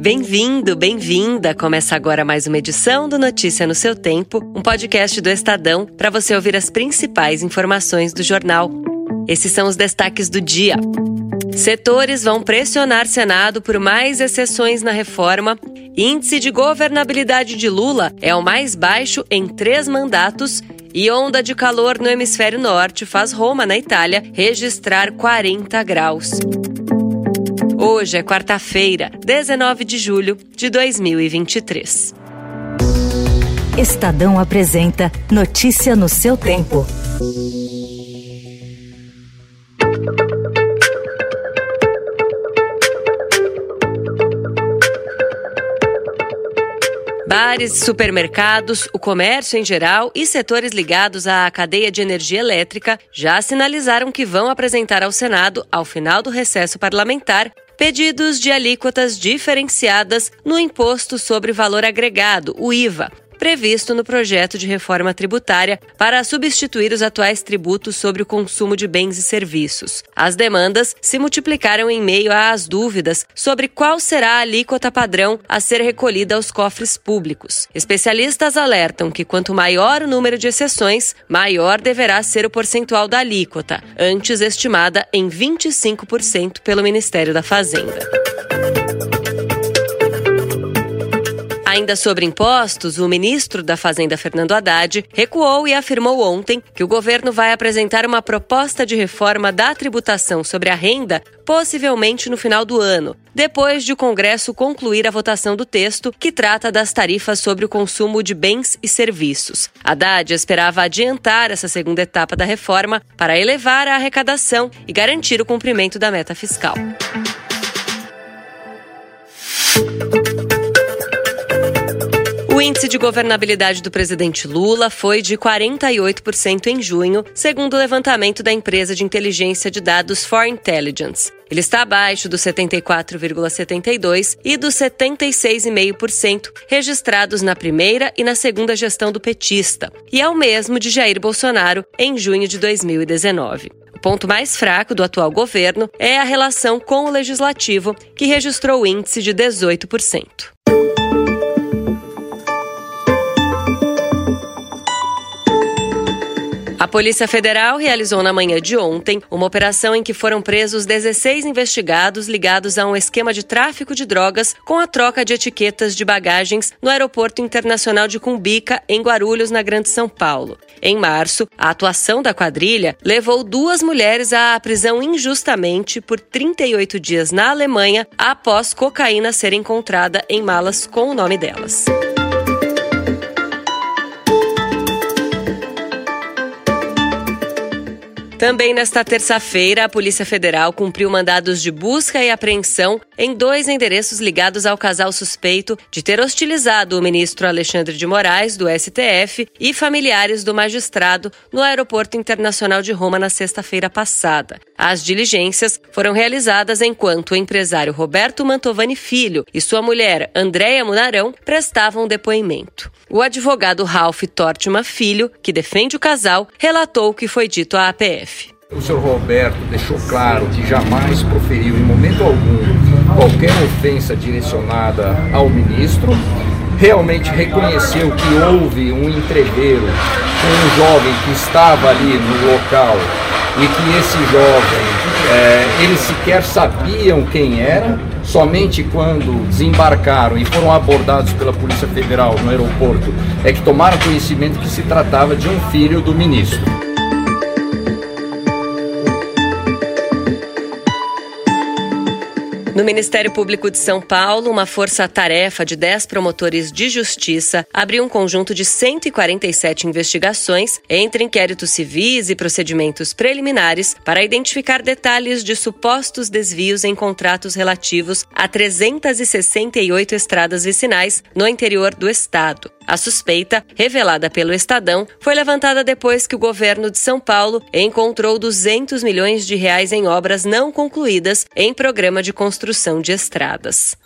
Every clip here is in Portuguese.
bem-vindo, bem-vinda. Começa agora mais uma edição do Notícia no seu Tempo, um podcast do Estadão para você ouvir as principais informações do jornal. Esses são os destaques do dia. Setores vão pressionar Senado por mais exceções na reforma. Índice de governabilidade de Lula é o mais baixo em três mandatos. E onda de calor no hemisfério norte faz Roma, na Itália, registrar 40 graus. Hoje é quarta-feira, 19 de julho de 2023. Estadão apresenta Notícia no seu tempo. Bares, supermercados, o comércio em geral e setores ligados à cadeia de energia elétrica já sinalizaram que vão apresentar ao Senado, ao final do recesso parlamentar, pedidos de alíquotas diferenciadas no Imposto sobre Valor Agregado, o IVA, previsto no projeto de reforma tributária para substituir os atuais tributos sobre o consumo de bens e serviços. As demandas se multiplicaram em meio às dúvidas sobre qual será a alíquota padrão a ser recolhida aos cofres públicos. Especialistas alertam que quanto maior o número de exceções, maior deverá ser o percentual da alíquota, antes estimada em 25% pelo Ministério da Fazenda. Ainda sobre impostos, o ministro da Fazenda, Fernando Haddad, recuou e afirmou ontem que o governo vai apresentar uma proposta de reforma da tributação sobre a renda, possivelmente no final do ano, depois de o Congresso concluir a votação do texto que trata das tarifas sobre o consumo de bens e serviços. Haddad esperava adiantar essa segunda etapa da reforma para elevar a arrecadação e garantir o cumprimento da meta fiscal. O índice de governabilidade do presidente Lula foi de 48% em junho, segundo o levantamento da empresa de inteligência de dados For Intelligence. Ele está abaixo dos 74,72% e dos 76,5% registrados na primeira e na segunda gestão do petista, e é o mesmo de Jair Bolsonaro em junho de 2019. O ponto mais fraco do atual governo é a relação com o legislativo, que registrou o índice de 18%. A Polícia Federal realizou na manhã de ontem uma operação em que foram presos 16 investigados ligados a um esquema de tráfico de drogas com a troca de etiquetas de bagagens no Aeroporto Internacional de Cumbica, em Guarulhos, na Grande São Paulo. Em março, a atuação da quadrilha levou duas mulheres à prisão injustamente por 38 dias na Alemanha após cocaína ser encontrada em malas com o nome delas. Também nesta terça-feira, a Polícia Federal cumpriu mandados de busca e apreensão em dois endereços ligados ao casal suspeito de ter hostilizado o ministro Alexandre de Moraes, do STF, e familiares do magistrado no Aeroporto Internacional de Roma na sexta-feira passada. As diligências foram realizadas enquanto o empresário Roberto Mantovani Filho e sua mulher, Andréia Munarão, prestavam depoimento. O advogado Ralph Tortman Filho, que defende o casal, relatou o que foi dito à APF. O senhor Roberto deixou claro que jamais proferiu em momento algum qualquer ofensa direcionada ao ministro. Realmente reconheceu que houve um entreveiro com um jovem que estava ali no local e que esse jovem, é, eles sequer sabiam quem era, somente quando desembarcaram e foram abordados pela Polícia Federal no aeroporto é que tomaram conhecimento que se tratava de um filho do ministro. No Ministério Público de São Paulo, uma força-tarefa de 10 promotores de justiça abriu um conjunto de 147 investigações entre inquéritos civis e procedimentos preliminares para identificar detalhes de supostos desvios em contratos relativos a 368 estradas vicinais no interior do estado. A suspeita, revelada pelo Estadão, foi levantada depois que o governo de São Paulo encontrou 200 milhões de reais em obras não concluídas em programa de construção de estradas.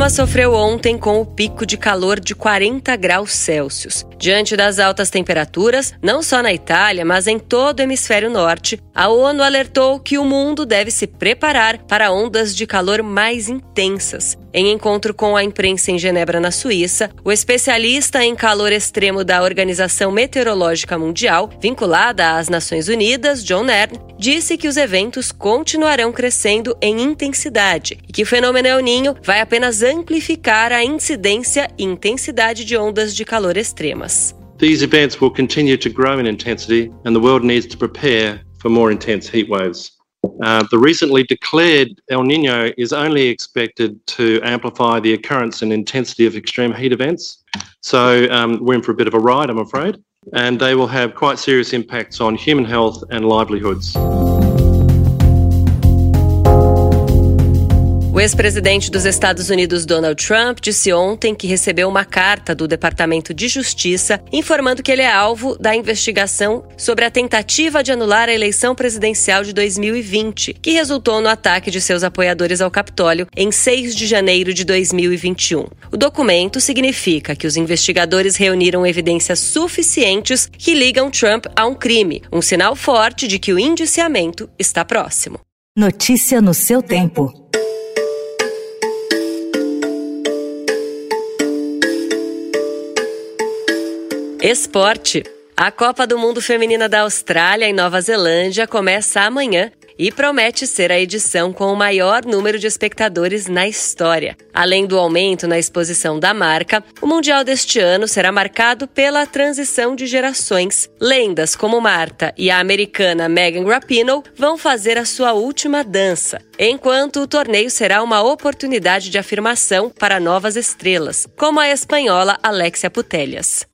Roma sofreu ontem com o pico de calor de 40 graus Celsius. Diante das altas temperaturas, não só na Itália, mas em todo o hemisfério norte, a ONU alertou que o mundo deve se preparar para ondas de calor mais intensas. Em encontro com a imprensa em Genebra, na Suíça, o especialista em calor extremo da Organização Meteorológica Mundial, vinculada às Nações Unidas, John Nern, disse que os eventos continuarão crescendo em intensidade e que o fenômeno El Ninho vai apenas amplificar a incidência e intensidade de ondas de calor extremas. These events will continue to grow in intensity and the world needs to prepare for more intense heat waves. Uh, the recently declared El Nino is only expected to amplify the occurrence and intensity of extreme heat events. So um, we're in for a bit of a ride, I'm afraid. and they will have quite serious impacts on human health and livelihoods. O ex-presidente dos Estados Unidos, Donald Trump, disse ontem que recebeu uma carta do Departamento de Justiça informando que ele é alvo da investigação sobre a tentativa de anular a eleição presidencial de 2020, que resultou no ataque de seus apoiadores ao Capitólio em 6 de janeiro de 2021. O documento significa que os investigadores reuniram evidências suficientes que ligam Trump a um crime, um sinal forte de que o indiciamento está próximo. Notícia no seu tempo. Esporte. A Copa do Mundo Feminina da Austrália e Nova Zelândia começa amanhã e promete ser a edição com o maior número de espectadores na história. Além do aumento na exposição da marca, o Mundial deste ano será marcado pela transição de gerações. Lendas como Marta e a americana Megan Rapinoe vão fazer a sua última dança, enquanto o torneio será uma oportunidade de afirmação para novas estrelas, como a espanhola Alexia Putellas.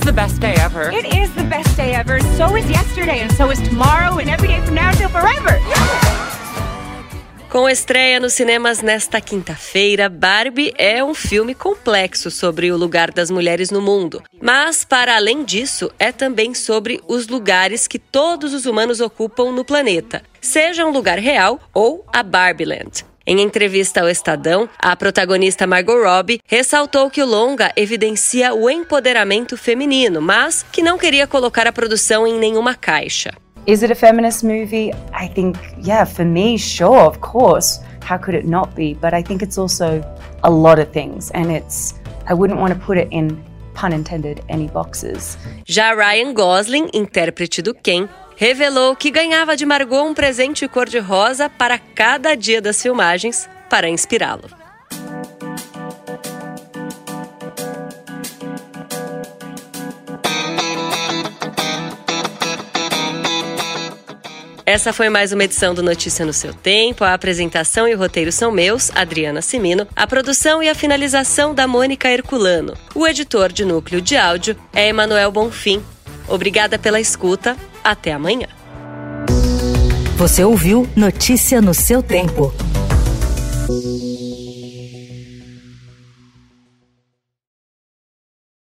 The best day ever. It is the best day ever. So is yesterday, and so is tomorrow, and every day from now until forever. Com estreia nos cinemas nesta quinta-feira, Barbie é um filme complexo sobre o lugar das mulheres no mundo. Mas, para além disso, é também sobre os lugares que todos os humanos ocupam no planeta, seja um lugar real ou a Barbieland. Em entrevista ao Estadão, a protagonista Margot Robbie ressaltou que o longa evidencia o empoderamento feminino, mas que não queria colocar a produção em nenhuma caixa. Is it a feminist movie? I think, yeah, for me, sure, of course. How could it not be? But I think it's also a lot of things, and it's, I wouldn't want to put it in pun intended, any boxes. Já Ryan Gosling, intérprete do Ken, revelou que ganhava de Margot um presente cor-de-rosa para cada dia das filmagens para inspirá-lo. Essa foi mais uma edição do Notícia no seu tempo. A apresentação e o roteiro são meus, Adriana Simino. A produção e a finalização da Mônica Herculano. O editor de núcleo de áudio é Emanuel Bonfim. Obrigada pela escuta. Até amanhã. Você ouviu Notícia no seu tempo.